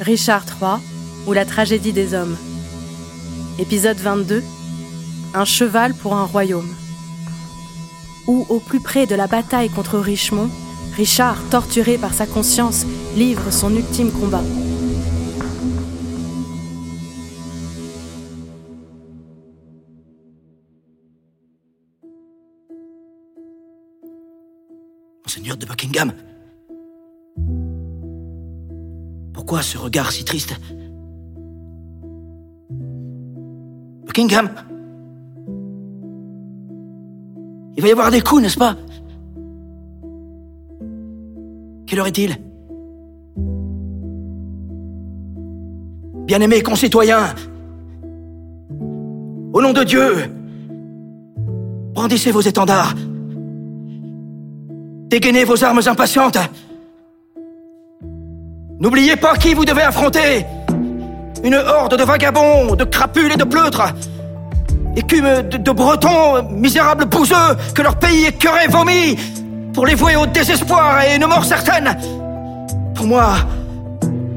Richard III ou la tragédie des hommes. Épisode 22 Un cheval pour un royaume. Où, au plus près de la bataille contre Richemont, Richard, torturé par sa conscience, livre son ultime combat. Monseigneur de Buckingham Pourquoi ce regard si triste Buckingham Il va y avoir des coups, n'est-ce pas Quelle heure est-il Bien-aimés concitoyens, au nom de Dieu, brandissez vos étendards. Dégainez vos armes impatientes. N'oubliez pas qui vous devez affronter. Une horde de vagabonds, de crapules et de pleutres. Écume de, bretons, misérables bouseux, que leur pays écœuré vomit, pour les vouer au désespoir et une mort certaine. Pour moi,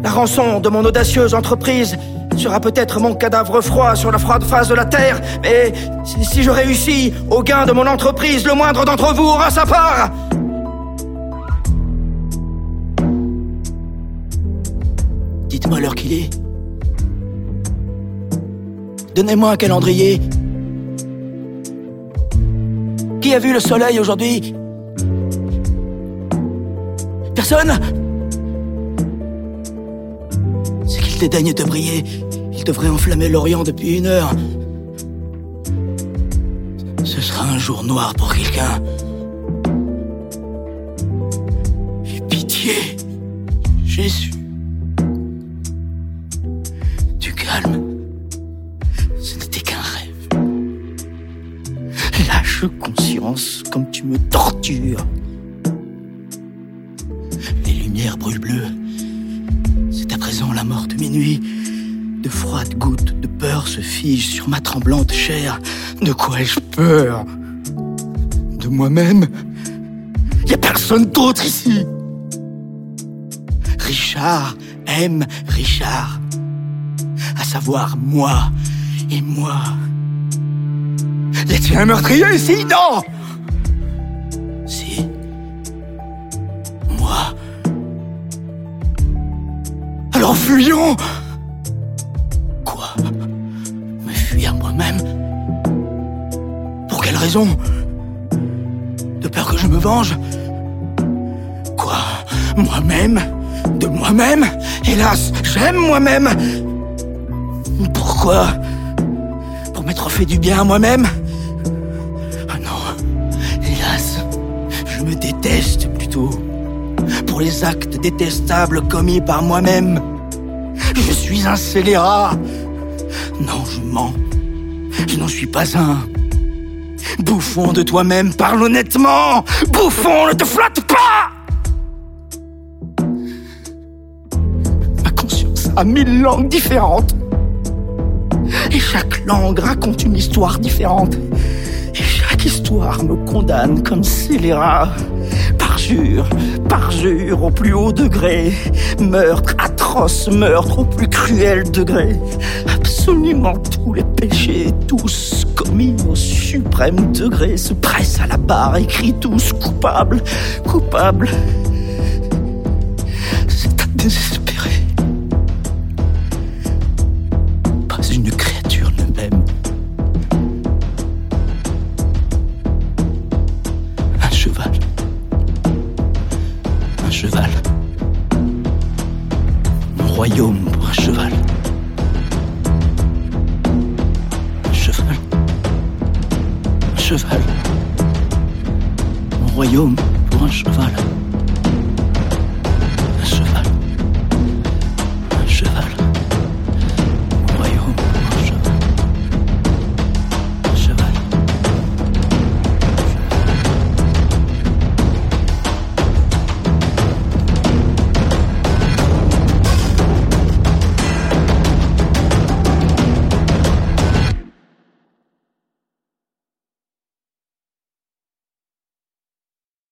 la rançon de mon audacieuse entreprise sera peut-être mon cadavre froid sur la froide face de la terre, mais si je réussis au gain de mon entreprise, le moindre d'entre vous aura sa part. Dites-moi l'heure qu'il est. Donnez-moi un calendrier. Qui a vu le soleil aujourd'hui? Personne? C'est qu'il dédaigne de briller. Il devrait enflammer l'Orient depuis une heure. Ce sera un jour noir pour quelqu'un. Aie pitié, Jésus. Conscience comme tu me tortures. Les lumières brûlent bleues. C'est à présent la mort de minuit. De froides gouttes de peur se figent sur ma tremblante chair. De quoi ai-je peur? De moi-même? Y a personne d'autre ici. Richard aime Richard. À savoir moi et moi. Y a-t-il un meurtrier ici Non Si. Moi. Alors fuyons Quoi Me fuir moi-même Pour quelle raison De peur que je me venge Quoi Moi-même De moi-même Hélas, j'aime moi-même Pourquoi Pour m'être fait du bien à moi-même je me déteste plutôt pour les actes détestables commis par moi-même. Je suis un scélérat. Non, je mens. Je n'en suis pas un. Bouffon de toi-même, parle honnêtement. Bouffon, ne te flatte pas. Ma conscience a mille langues différentes. Et chaque langue raconte une histoire différente. Chaque histoire me condamne comme scélérat. Parjure, parjure au plus haut degré. Meurtre, atroce meurtre au plus cruel degré. Absolument tous les péchés, tous commis au suprême degré, se pressent à la barre crient tous coupables, coupables. C'est cheval. Mon royaume pour un cheval. Cheval. Un cheval. Mon royaume pour un cheval.